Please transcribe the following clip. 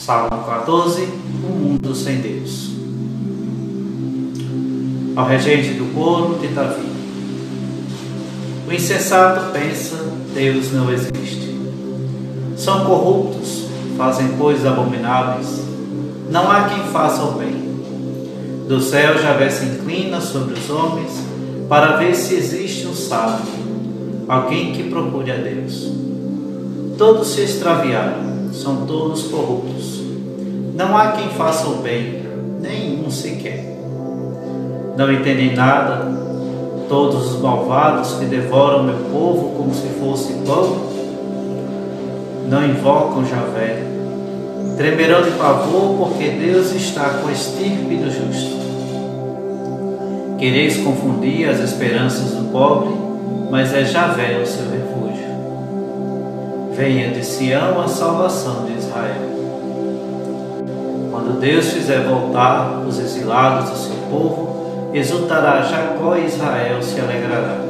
Salmo 14 Um mundo sem Deus. Ao regente do coro de Davi. O insensato pensa: Deus não existe. São corruptos, fazem coisas abomináveis. Não há quem faça o bem. Do céu já se inclina sobre os homens para ver se existe um sábio, alguém que procure a Deus. Todos se extraviaram, são todos corruptos. Não há quem faça o bem, nenhum sequer. Não entendem nada, todos os malvados que devoram meu povo como se fosse pão, não invocam Javé, tremerão de pavor porque Deus está com a estirpe do justo. Quereis confundir as esperanças do pobre, mas é Javé o seu refúgio. Venha de Sião a salvação de Israel. Quando Deus fizer voltar os exilados do seu povo, exultará Jacó e Israel se alegrará.